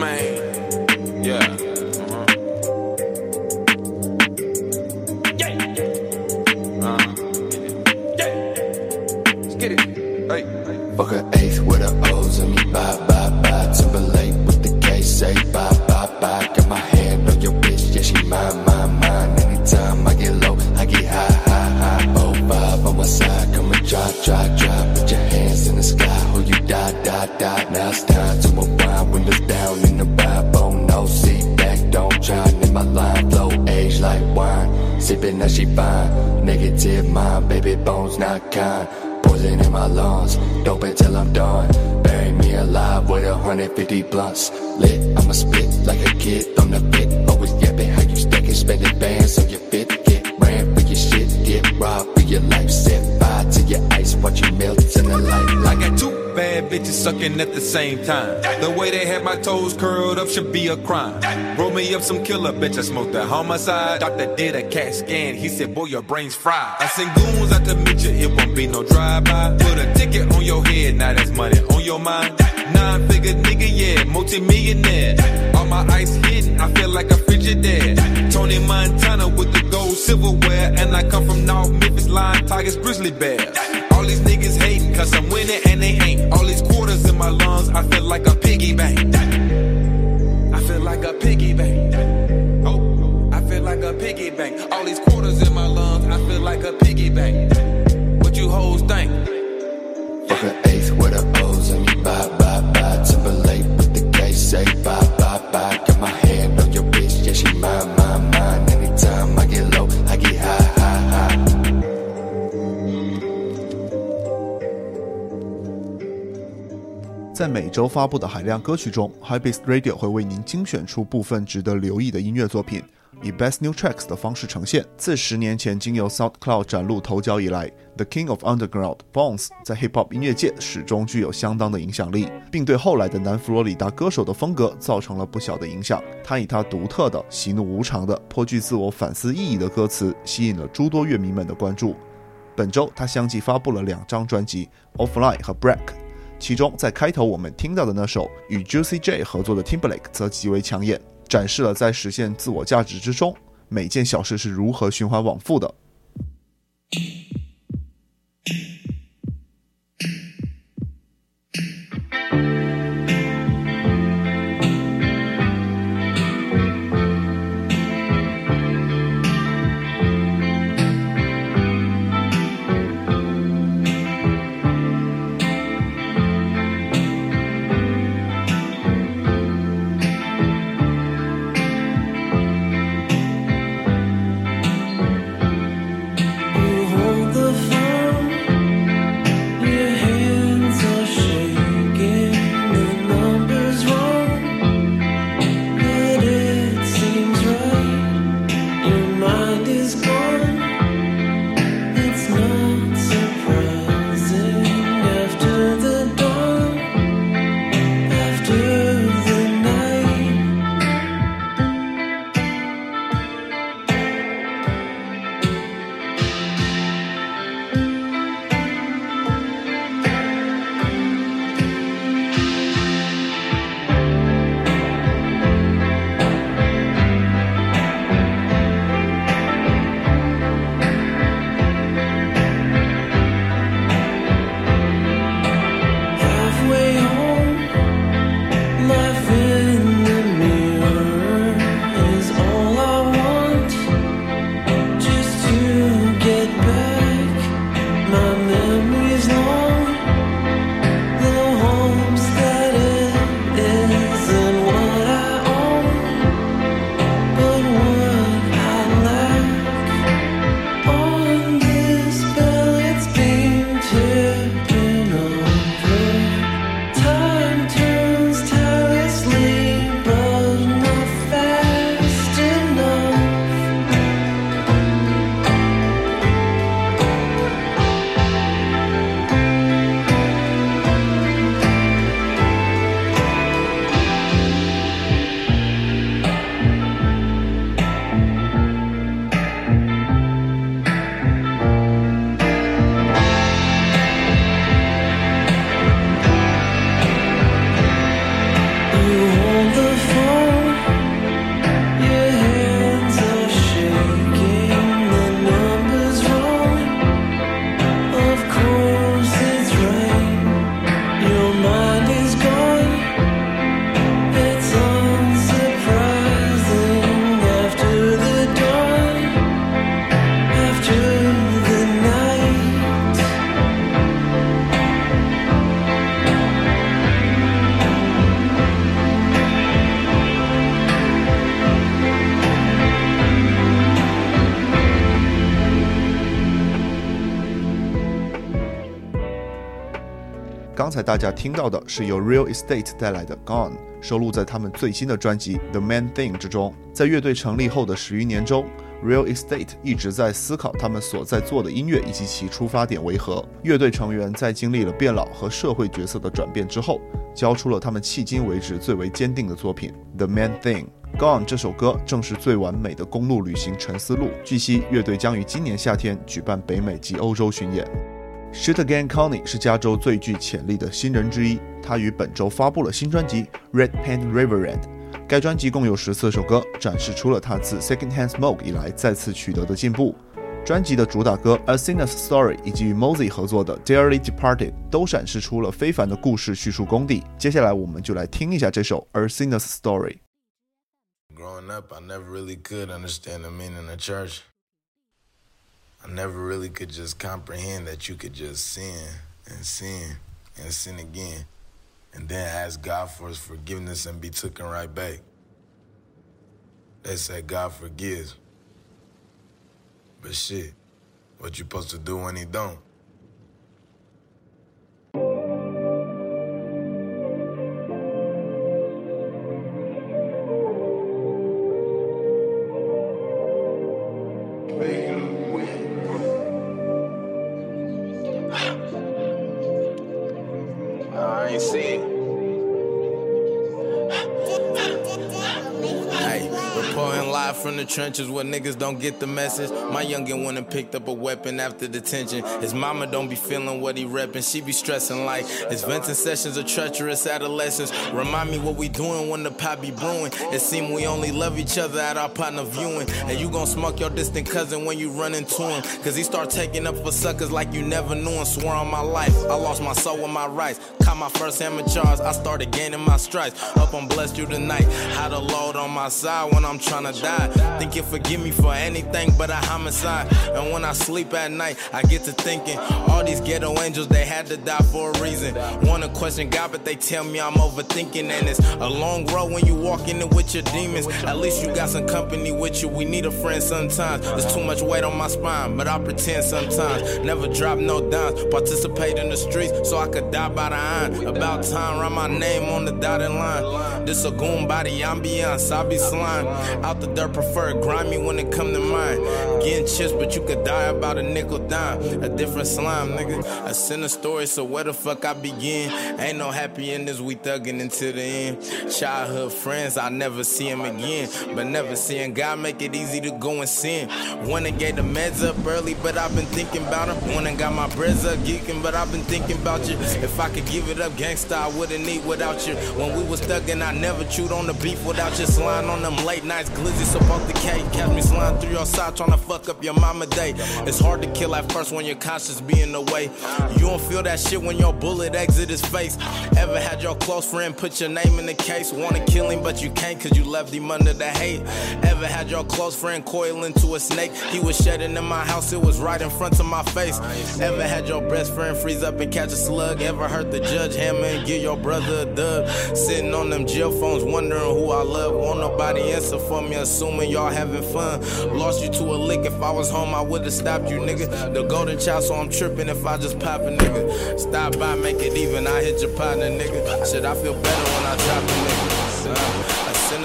man. Sucking at the same time. The way they had my toes curled up should be a crime. Roll me up some killer bitch, I smoked a homicide. Doctor did a CAT scan, he said, boy, your brain's fried. I send goons out to meet you, it won't be no drive-by. Put a ticket on your head, now that's money on your mind. Nine figure nigga, yeah, multi-millionaire. All my ice hidden, I feel like a Frigidaire. Tony Montana with the gold silverware. And I come from North Memphis, Lion, Tigers, Grizzly Bears. All these niggas hating, cause I'm winning and they ain't. All these in my lungs, I feel like a piggy bank. I feel like a piggy bank. Oh, I feel like a piggy bank. All these quarters in my lungs, I feel like a piggy bank. What you hoes think? Fuck an eighth with the O's and me bye bye bye. Timberlake with the K say bye bye bye. Got my 在每周发布的海量歌曲中，Hypebeast Radio 会为您精选出部分值得留意的音乐作品，以 Best New Tracks 的方式呈现。自十年前经由 SoundCloud 崭露头角以来，The King of Underground Bones 在 Hip Hop 音乐界始终具有相当的影响力，并对后来的南佛罗里达歌手的风格造成了不小的影响。他以他独特的、喜怒无常的、颇具自我反思意义的歌词，吸引了诸多乐迷们的关注。本周，他相继发布了两张专辑《Offline》和《Break》。其中在开头我们听到的那首与 juicy j 合作的 Tim Black 则极为抢眼，展示了在实现自我价值之中，每件小事是如何循环往复的。刚才大家听到的是由 Real Estate 带来的 Gone，收录在他们最新的专辑 The Main Thing 之中。在乐队成立后的十余年中，Real Estate 一直在思考他们所在做的音乐以及其出发点为何。乐队成员在经历了变老和社会角色的转变之后，交出了他们迄今为止最为坚定的作品 The Main Thing。Gone 这首歌正是最完美的公路旅行沉思录。据悉，乐队将于今年夏天举办北美及欧洲巡演。Shoot Again Connie 是加州最具潜力的新人之一，他于本周发布了新专辑《Red Paint Riverend》。该专辑共有十四首歌，展示出了他自 Secondhand Smoke 以来再次取得的进步。专辑的主打歌《A Sinner's Story》以及与 Mosey 合作的《Dearly Departed》都展示出了非凡的故事叙述功底。接下来，我们就来听一下这首《A Sinner's Story》。Growing up, I never really could understand the meaning of church. I never really could just comprehend that you could just sin and sin and sin again and then ask God for his forgiveness and be taken right back. They say God forgives. But shit, what you supposed to do when he don't? Trenches where niggas don't get the message. My youngin' went picked up a weapon after detention. His mama don't be feeling what he reppin'. She be stressing like his venting sessions are treacherous adolescence. Remind me what we doing when the pot be brewing. It seem we only love each other at our partner viewing. And you gon' smoke your distant cousin when you run into him. Cause he start taking up for suckers like you never knew and swore on my life. I lost my soul and my rights. Caught my first hammer charge. I started gaining my stripes. Up on blessed you tonight. Had a load on my side when I'm tryna die. Think you forgive me for anything but a homicide. And when I sleep at night, I get to thinking all these ghetto angels, they had to die for a reason. Wanna question God, but they tell me I'm overthinking. And it's a long road when you walk in it with your demons. At least you got some company with you. We need a friend sometimes. There's too much weight on my spine, but I pretend sometimes. Never drop no dimes. Participate in the streets so I could die by the iron. About time, write my name on the dotted line. This a goon body ambiance, I be slime. Out the dirt, prefer grimy when it come to mine. Getting chips, but you could die about a nickel dime. A different slime, nigga. I send a story, so where the fuck I begin? Ain't no happy endings, we thuggin' until the end. Childhood friends, I never see him again. But never seeing God make it easy to go and sin. One and gave the meds up early, but I've been thinking about him. One and got my breads up geeking, but I've been thinking about you. If I could give it up, gangsta, I wouldn't eat without you. When we was thuggin', I never chewed on the beef without you. Slime on them late nights, glizzy support the Catch me slime through your side, tryna fuck up your mama day. It's hard to kill at first when your conscience be in the way. You don't feel that shit when your bullet exit his face. Ever had your close friend put your name in the case? Wanna kill him, but you can't cause you left him under the hate. Ever had your close friend coil into a snake? He was shedding in my house, it was right in front of my face. Ever had your best friend freeze up and catch a slug? Ever heard the judge hammer and give your brother a dub? Sitting on them jail phones, wondering who I love. Won't nobody answer for me, assuming y'all having fun. Lost you to a lick, if I was home, I would've stopped you, nigga. The golden child, so I'm tripping if I just pop a nigga. Stop by, make it even, I hit your partner, nigga. Shit, I feel better when I drop a nigga.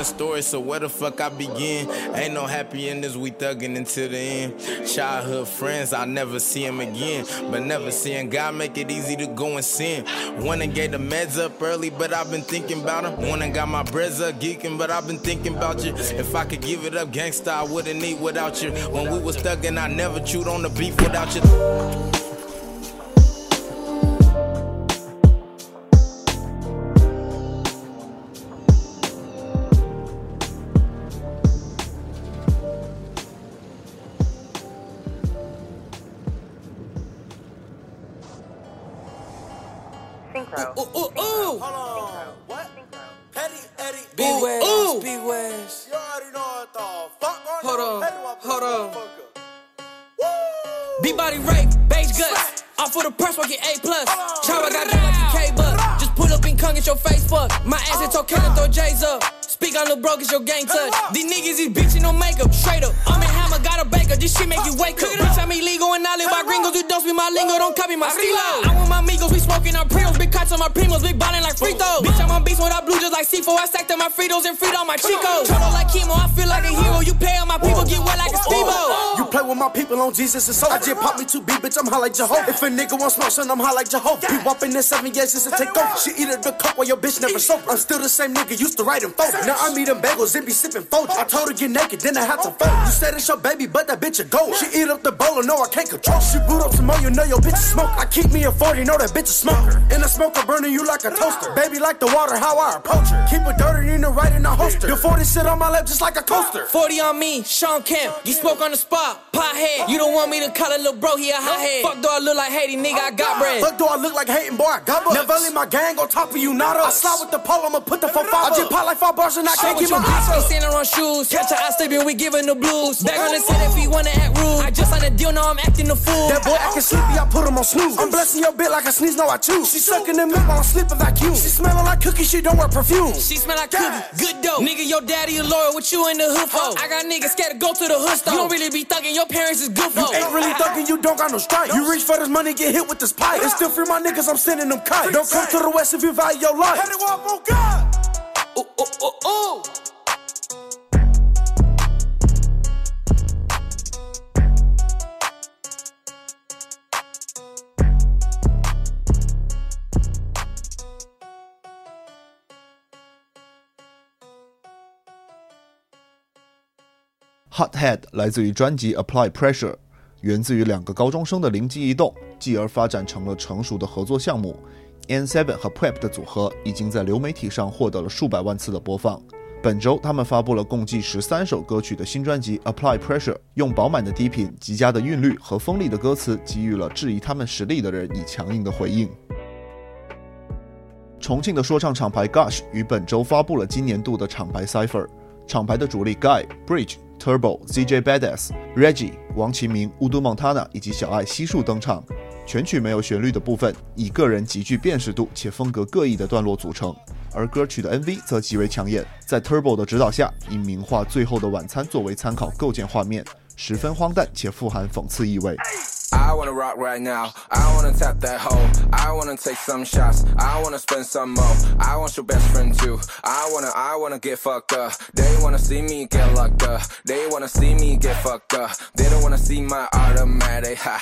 Story, so where the fuck I begin? Ain't no happy endings, we thuggin' until the end. Childhood friends, I never see him again. But never seeing God make it easy to go and sin. One and gave the meds up early, but I've been thinking about him. One and got my breads up geeking, but I've been thinking about you. If I could give it up, gangsta, I wouldn't need without you. When we was thuggin', I never chewed on the beef without you. Speak my lingo, don't copy my stilo. I want my amigos, we smoking our preos. big cuts on my primos, big ballin' like free throws. Bitch, I'm on beats without blue just like C4. I stacked up my Fritos and freed all my Chicos. Turn like chemo, I feel like a hero. You pay on my people, get wet like a Stevo. You play with my people on Jesus and so I just pop me two beat, bitch, I'm high like Jehovah. If a nigga want smoke, son, I'm high like Jehovah. Be whopping in seven years just to take over. She eat the coke while your bitch never soap. I'm still the same nigga, used to write in photos. Now I'm eating bagels and be sipping Folgers. I told her get naked, then I had to fold. You said it's your baby, but that bitch a gold. She eat up the bowl, and no, I can't control. She boot up some more, you know your bitch a smoke. I keep me a 40, know that bitch a smoker. And the smoker burning you like a toaster. Baby like the water, how I approach her. Keep it dirty in the right in the holster. The 40 sit on my lap just like a coaster. 40 on me, Sean Kemp. You spoke on the spot, pothead. You don't want me to call a little bro, he a hothead. Fuck do I look like Haiti, nigga, I got bread. Fuck do I look like hating boy, I got bucks. Never leave my gang on top of you, not us. I slide with the pole, I'ma put the 4 5 I just pop like five bars and I can't keep my eyes Bitch, up. standing on shoes. Catch her, I sleeping, we giving the blues. Back on the set if he wanna act rude. I just signed a deal, now I'm acting the fool. That boy acting sleepy, I put him on snooze. I'm blessing your bit like I sneeze, no I choose. She sucking them milk while I'm sleeping vacuum. She smelling like cookies, she don't wear perfume. She smell like cookie, good dope. Nigga, your daddy a lawyer, what you in the hood for? I got niggas scared to go to the hood store. You don't really be thugging, your parents is good for. You ain't really thugging, you don't got no strike. You reach for this money, get hit with this pipe. And still free my niggas, I'm sending them kites. Don't come to the west if you value your life. Ooh, ooh, ooh, ooh. Hothead 来自于专辑 Apply Pressure，源自于两个高中生的灵机一动，继而发展成了成熟的合作项目。N7 和 Prep 的组合已经在流媒体上获得了数百万次的播放。本周，他们发布了共计十三首歌曲的新专辑 Apply Pressure，用饱满的低频、极佳的韵律和锋利的歌词，给予了质疑他们实力的人以强硬的回应。重庆的说唱厂牌 Gush 于本周发布了今年度的厂牌 Cipher。厂牌的主力 Guy、Bridge、Turbo、ZJ Badass、Reggie、王其明、乌都 Montana 以及小爱悉数登场。全曲没有旋律的部分，以个人极具辨识度且风格各异的段落组成，而歌曲的 MV 则极为抢眼。在 Turbo 的指导下，以名画《最后的晚餐》作为参考构建画面，十分荒诞且富含讽刺意味。I wanna rock right now. I wanna tap that hoe. I wanna take some shots. I wanna spend some more. I want your best friend too. I wanna, I wanna get fucked up. They wanna see me get locked up. They wanna see me get fucked up. They don't wanna see my automatic. Ha.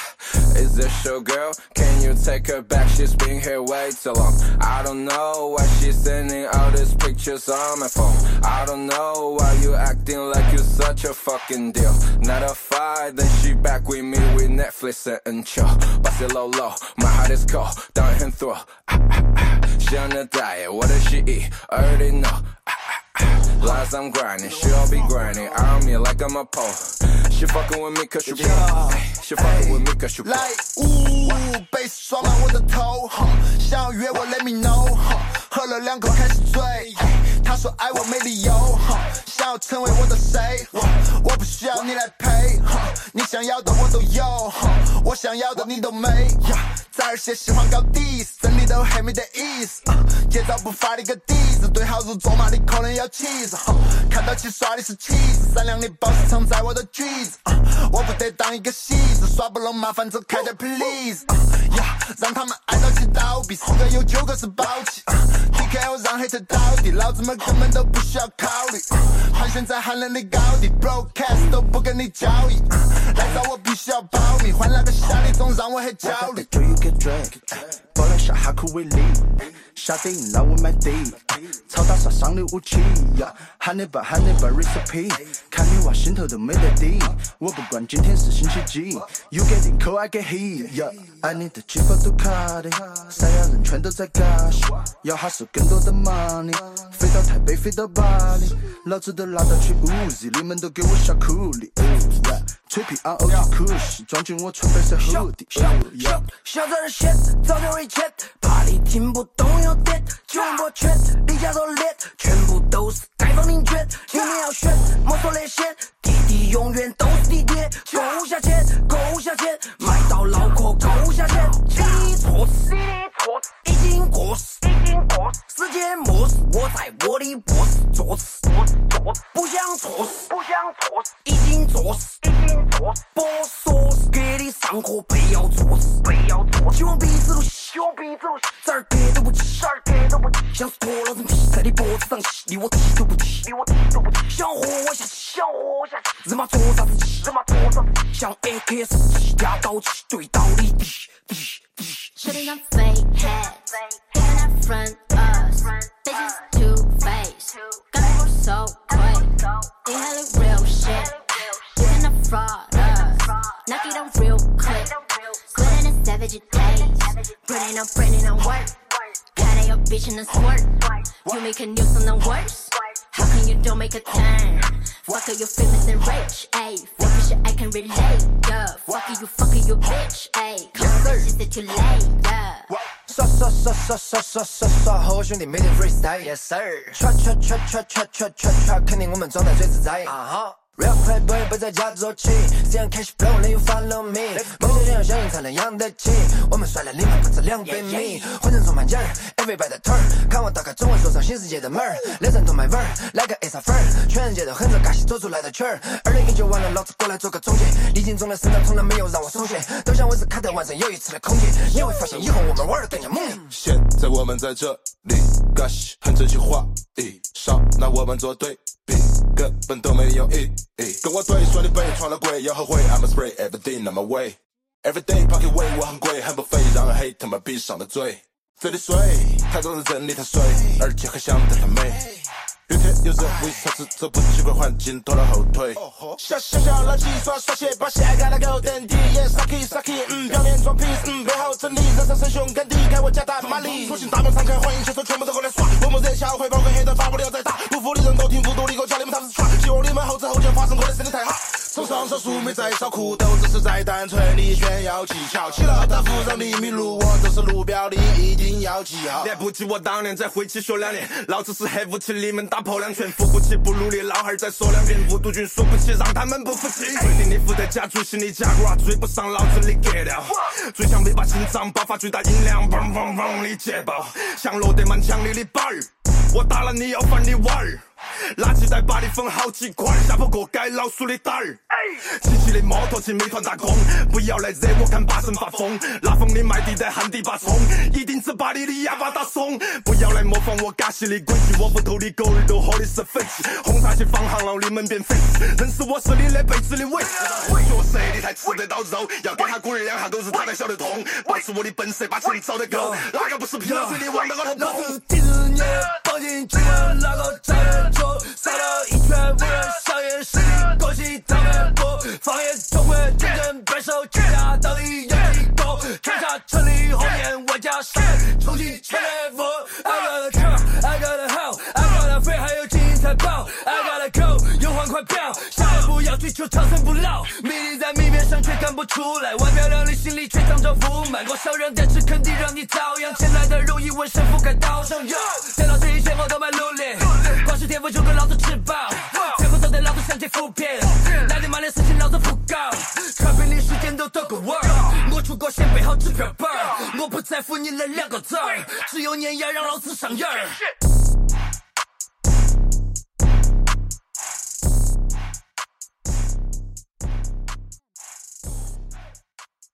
Is this your girl? Can you take her back? She's been here way too long. I don't know why she's sending all these pictures on my phone. I don't know why you acting like you're such a fucking deal. Not a fight, then she back with me with Netflix and chill. Bust it low low, my heart is cold. Down and through. Ah, ah, ah. She on a diet, what does she eat? I already know. Ah, ah, ah. Lies I'm grinding, she'll be grinding on me like I'm a pole. She fucking with me cause you broke. She fucking with me cause you broke. 来，呜，贝斯刷满我的头，哼想要约我 Let me know，哼 喝了两口开始醉，他说爱我没理由，想要成为我的谁，我不需要你来陪，你想要的我都有，我想要的你都没，在而且喜欢搞 diss，真理都还没得意思，啊节奏不发的个 diss，对号入座嘛你可能要气死，看到起耍的是气势，善良的 boss 藏在我的句子，我不得当一个戏子，耍不拢麻烦走开点 please，呀让他们挨到起倒闭，四个有九个是宝气，TKO 让黑车倒地，老子们根本都不需要考虑，盘旋在寒冷的高地，broadcast 都不跟你交易，来找我必须要保密，换那个夏利总让我很焦虑。Do you get drunk bullish how could we leave？，下电影让我买地，超大杀伤的武器呀，喊你爸喊你爸 recipe，看你娃心头都没得底，我不管今天是星期几，you get in cold I get heat，呀，爱你的几包杜卡迪，三亚人全都在嘎西，要哈数更多的 money，飞到台北飞到巴黎，老子都拿到去 Uzi，你们都给我下苦力，呀，吹皮 on OG 酷西，装进我纯白色 hoodie，呀。小这儿 shit，早点 reject，怕你听不懂有点，九龙波圈，李家都脸，全部都是街坊邻居，你们要选，莫说那些，弟弟永远都是地铁，够下钱，够下钱，买到脑壳够下钱，你错死，已经过时，已经过时，世界末日，我在我的卧室坐死，坐死，不想错死，不想错死，已经作死，播说是给你上课，不要做，不要作死。熊鼻子希望鼻子路，这儿给都不起，这儿给都不起。像是脱了人皮，在你脖子上系，你我提都不起，你我提都不起。想活我下去，想活下去，日妈做啥子气，日妈做啥子气。像 AK 四七压刀气，对到你滴滴滴。Shutting fake heads, can't have front us. Bitches too face, got me so quick. Ain't had real shit. You can a fraud. real clip. Good in a savage days. Brennan, I'm Brennan, I'm work. Got a your bitch in a squirt. You make a nuisance, I'm worse. How can you don't make a time? Fucker, you famous and rich, ayy. Fucker shit, I can relate, yeah. Fucker, you fucking you bitch, ayy. Conversations that too late, yeah. So so so so so so so so，和我兄弟每天 freestyle，yes sir。Try try try try try try try try，肯定我们状态最自在。啊哈。Real playboy 不在家做起，这样 cash flow 能 you follow me，梦想想相应才能养得起。我们帅了你们不止两百米，混成充满劲儿，everybody turn，看我打开中文说唱新世界的门儿，脸上涂满纹儿，来个 A 啥粉儿，全世界都哼着尬戏走出来的曲儿。二零一九完了，老子过来做个总结，历经中的生长从来没有让我松懈，都想我是卡特完成又一次的空劫，你会发现以后我们玩的更加猛烈。现在我们在这里，Gosh，很真心话一少，拿我们作对比，根本都没有意义。跟我对说你被闯了鬼，要后悔，I'ma spray everything on my way。Everyday pocket way，我很贵，很不费，让人黑他妈闭上了嘴。嘴里水，太多人真理太水，而且还想得太美。越贴有人为啥子走不习惯环境拖了后腿？小小小老鸡耍耍些把鞋盖了狗等地，Yeah sucky sucky，嗯，表面装 peace，嗯，背后真理，人生生凶敢敌，开我家大马力，重庆大门敞开，欢迎选手全部都过来耍，我们热小会包括黑的发不了再打，不服的人都听不懂你给我教你们啥子耍，希望你们后知后觉发生过的身体太好。从上手素没在烧裤兜，只是在单纯地炫耀技巧。起了大夫让你迷路，我都是路标，你一定要记好。来不及我当年在回去学两年，老子是黑武器，你们打破两拳，扶不起不努力，老汉儿再说两遍，无毒菌输不起，让他们不服气。规定你负责假主席，的假瓜追不上老子你 get 掉。最强尾巴心脏爆发最大音量，嗡嗡嗡的捷报，像罗德曼枪里的板儿，我打了你要翻的碗儿。垃圾袋把你分好几块，下坡过街老鼠的胆儿。骑骑的摩托去美团打工，不要来惹我看八神发疯。拉风的麦地在旱地拔葱，一定只把你的哑巴打怂。不要来模仿我嘎西的规矩，我屋头的狗儿都喝的是肥气。红茶去放行了，你们变肥，认识我是你这辈子的尾。角色你才吃得到肉，要给他滚儿两下狗日他才晓得痛。保持我的本色，把钱找得够，哪个不是拼了命的往那个头老子第四年绑进去，那个不出来，外表靓丽，心里却藏着腐败，我小人但是肯定让你遭殃，前来的容易，纹身覆盖刀上。有，电脑这一切我都蛮努力，光是天赋就跟老子吃饱，最后都得老子向前扶贫，来得慢的事情老子不搞，看病的时间都得个味儿，我出国先备好支票本儿，我不在乎你那两个字儿，只有碾压让老子上瘾儿。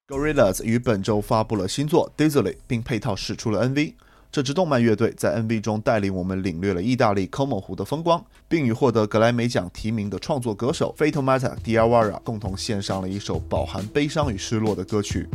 Gorillaz 于本周发布了新作《Dizzily》，并配套使出了 MV。这支动漫乐队在 MV 中带领我们领略了意大利 Como 湖的风光，并与获得格莱美奖提名的创作歌手 f a t o m a t a Diawara 共同献上了一首饱含悲伤与失落的歌曲。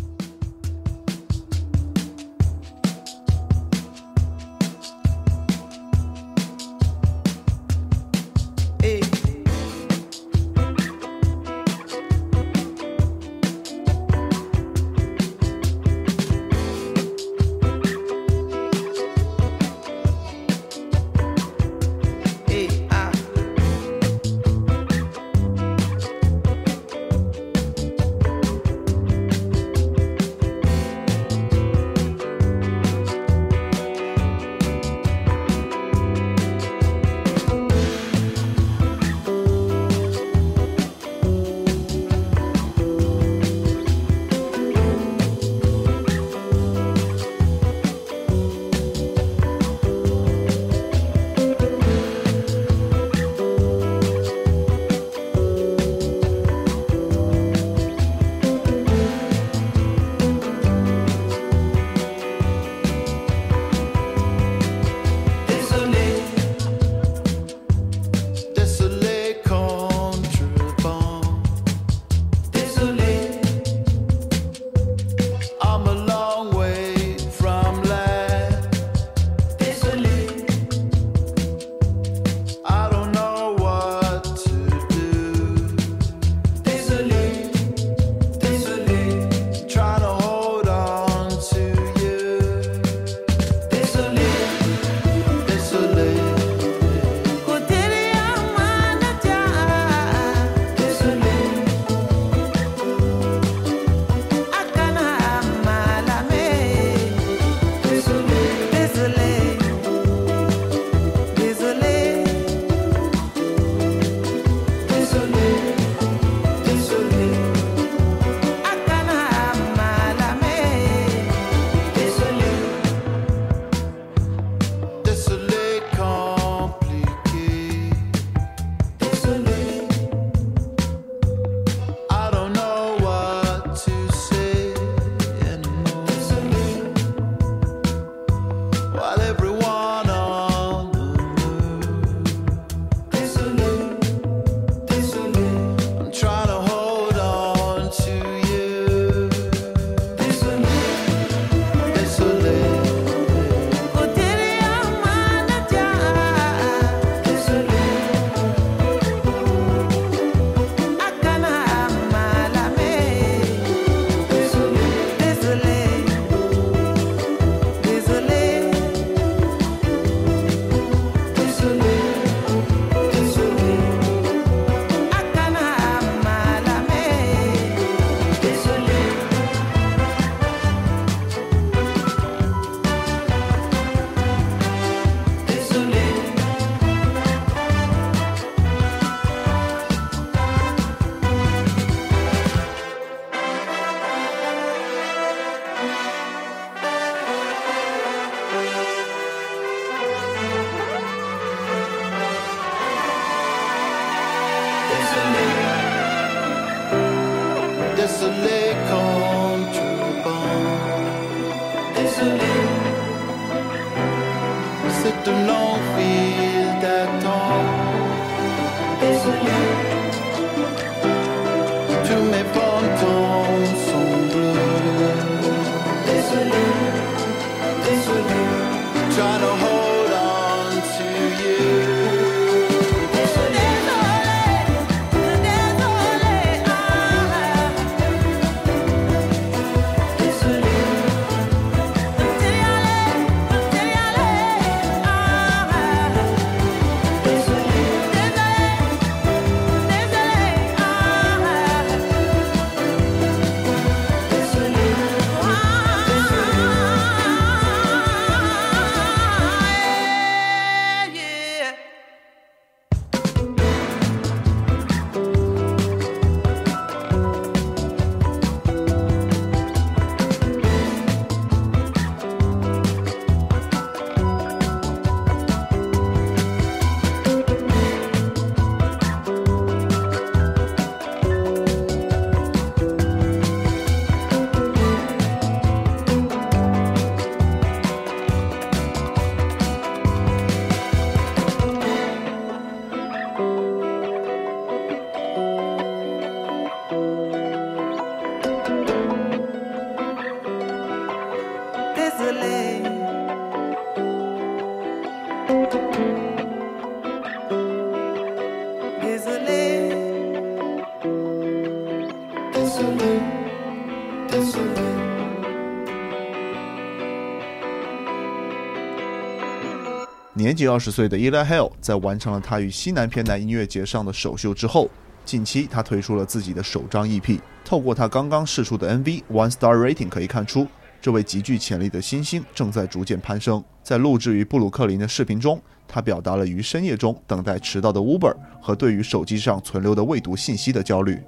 年仅二十岁的 elahale 在完成了他与西南偏南音乐节上的首秀之后，近期他推出了自己的首张 EP。透过他刚刚释出的 MV《One Star Rating》可以看出，这位极具潜力的新星正在逐渐攀升。在录制于布鲁克林的视频中，他表达了于深夜中等待迟到的 Uber 和对于手机上存留的未读信息的焦虑。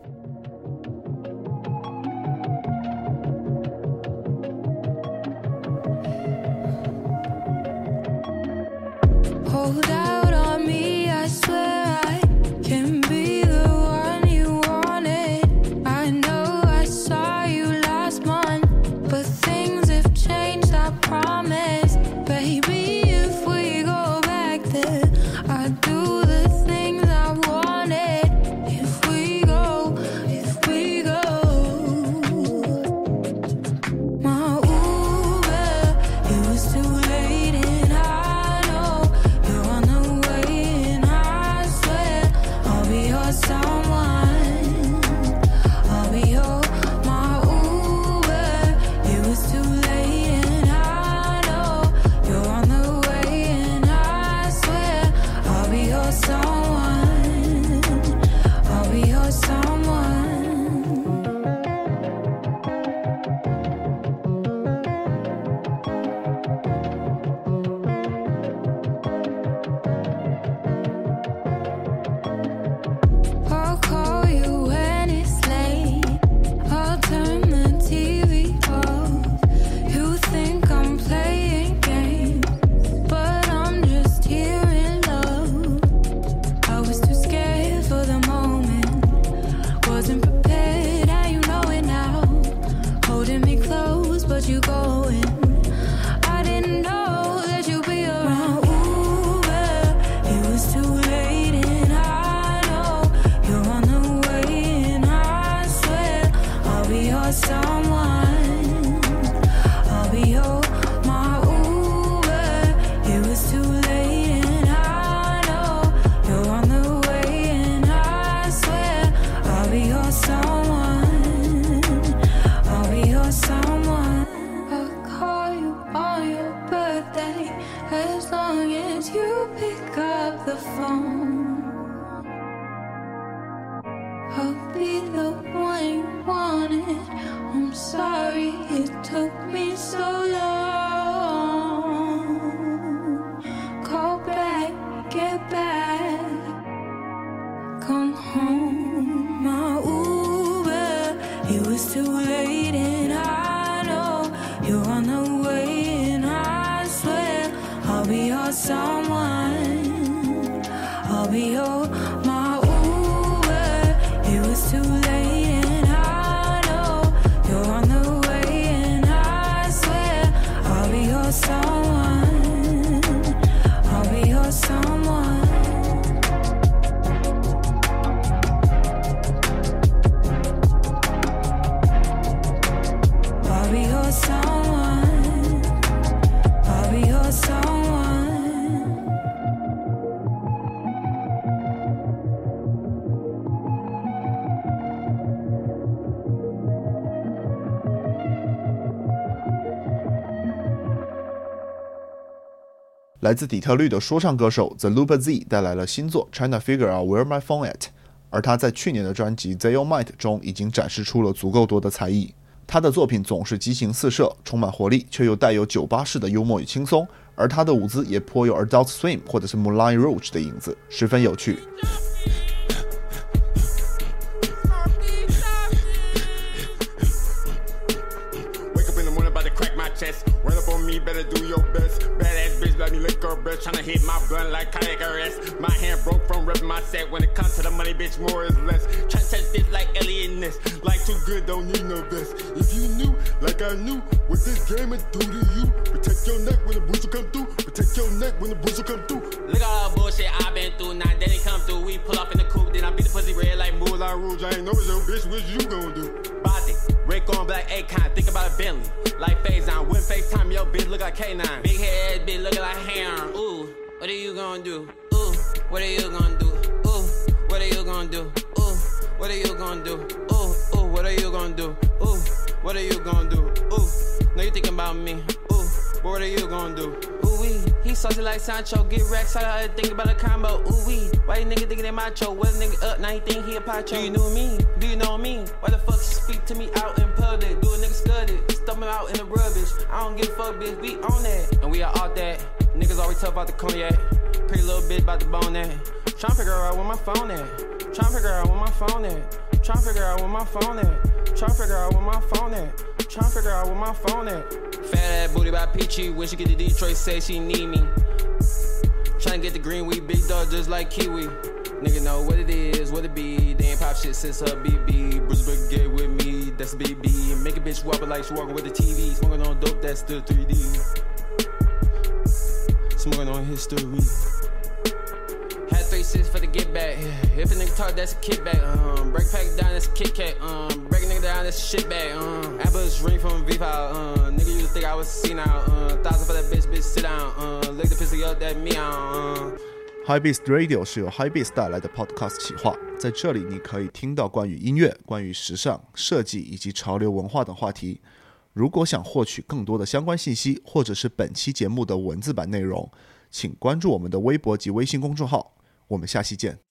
hope 来自底特律的说唱歌手 The Luba Z 带来了新作《China Figure Out Where My Phone At》，而他在去年的专辑《Zayo Might》中已经展示出了足够多的才艺。他的作品总是激情四射，充满活力，却又带有酒吧式的幽默与轻松。而他的舞姿也颇有 Adult Swim 或者是 Moulin Rouge 的影子，十分有趣。Let me lick her breath. Tryna hit my blunt like cardiac arrest. My hand broke from repping my set. When it comes to the money, bitch, more is less. Tryna touch this like Elliot Ness. Like too good, don't need no vest. If you knew, like I knew, what this game would do to you. Protect your neck when the booster come through. Protect your neck when the booster come through. Look at all the bullshit I've been through. Now it come through, we pull off in the coupe. Then I beat the pussy red like Moulin Rouge, I ain't know it's your bitch. What you gon' do? Body. Rick on black Akon, think about a Bentley. Like Phazon, when FaceTime, yo bitch look like K9. Big head, bitch looking like Heron. Ooh, what are you gonna do? Ooh, what are you gonna do? Ooh, what are you gonna do? Ooh, what are you gonna do? Ooh, ooh, what are you gonna do? Ooh, what are you gonna do? Ooh, no you thinking about me. Ooh, what are you gonna do? He saucy like Sancho, get racks. I gotta think about a combo. Ooh wee, why you nigga thinking they macho? What nigga up? Now he think he a pacho. Do you know me? Do you know me? Why the fuck speak to me out in public? Do a nigga study? Stump him out in the rubbish. I don't give a fuck, bitch. We on that, and we are all that. Niggas always tough about the cognac. Pretty little bitch about to bone that. Tryna figure out where my phone at. Tryna figure out where my phone at. Tryna figure out where my phone at. Tryna figure out where my phone at. Tryna figure out where my phone at. Fat ass booty by Peachy. When she get to Detroit, say she need me. Tryna get the green weed, big dog just like Kiwi. Nigga know what it is, what it be. They ain't pop shit since her BB. Bruce Brigade with me, that's a BB. Make a bitch wobble like she walking with the TV. Smoking on dope, that's still 3D. Smoking on history. Had three six for the get back. If a nigga talk, that's a kickback. Um, break pack down, that's a Kit Kat. Um, break a nigga down, that's a shit bag. Um, Apple's ring from V File. Um, nigga used to think I was C now. Uh, thousand for that bitch, bitch sit down. Uh, lick the pussy up, that me on. Uh. High Beast Radio 是由 High Beast 带来的 Podcast 企划，在这里你可以听到关于音乐、关于时尚、设计以及潮流文化等话题。如果想获取更多的相关信息，或者是本期节目的文字版内容，请关注我们的微博及微信公众号。我们下期见。